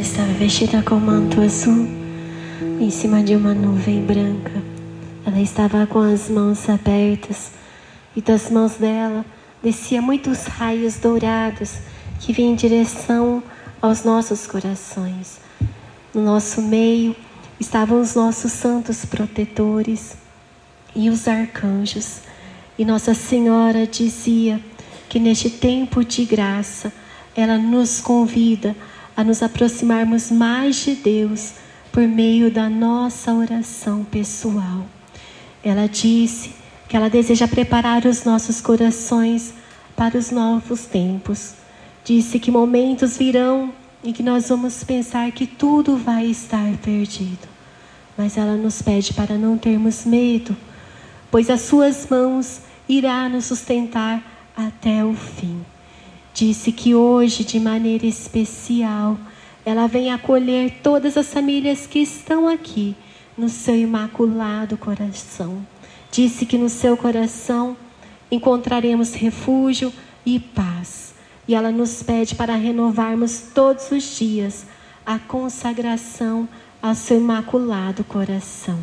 Estava vestida com manto azul em cima de uma nuvem branca. Ela estava com as mãos abertas e das mãos dela descia muitos raios dourados que vinham em direção aos nossos corações. No nosso meio estavam os nossos santos protetores e os arcanjos. E Nossa Senhora dizia que neste tempo de graça ela nos convida a nos aproximarmos mais de Deus por meio da nossa oração pessoal. Ela disse que ela deseja preparar os nossos corações para os novos tempos. Disse que momentos virão em que nós vamos pensar que tudo vai estar perdido. Mas ela nos pede para não termos medo, pois as suas mãos irá nos sustentar até o fim. Disse que hoje, de maneira especial, ela vem acolher todas as famílias que estão aqui no seu imaculado coração. Disse que no seu coração encontraremos refúgio e paz. E ela nos pede para renovarmos todos os dias a consagração ao seu imaculado coração.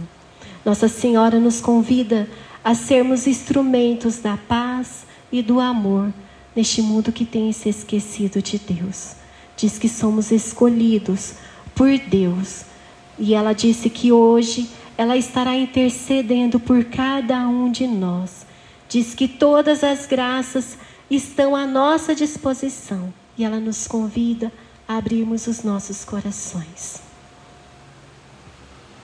Nossa Senhora nos convida a sermos instrumentos da paz e do amor neste mundo que tem se esquecido de Deus. Diz que somos escolhidos por Deus. E ela disse que hoje ela estará intercedendo por cada um de nós. Diz que todas as graças estão à nossa disposição e ela nos convida a abrirmos os nossos corações.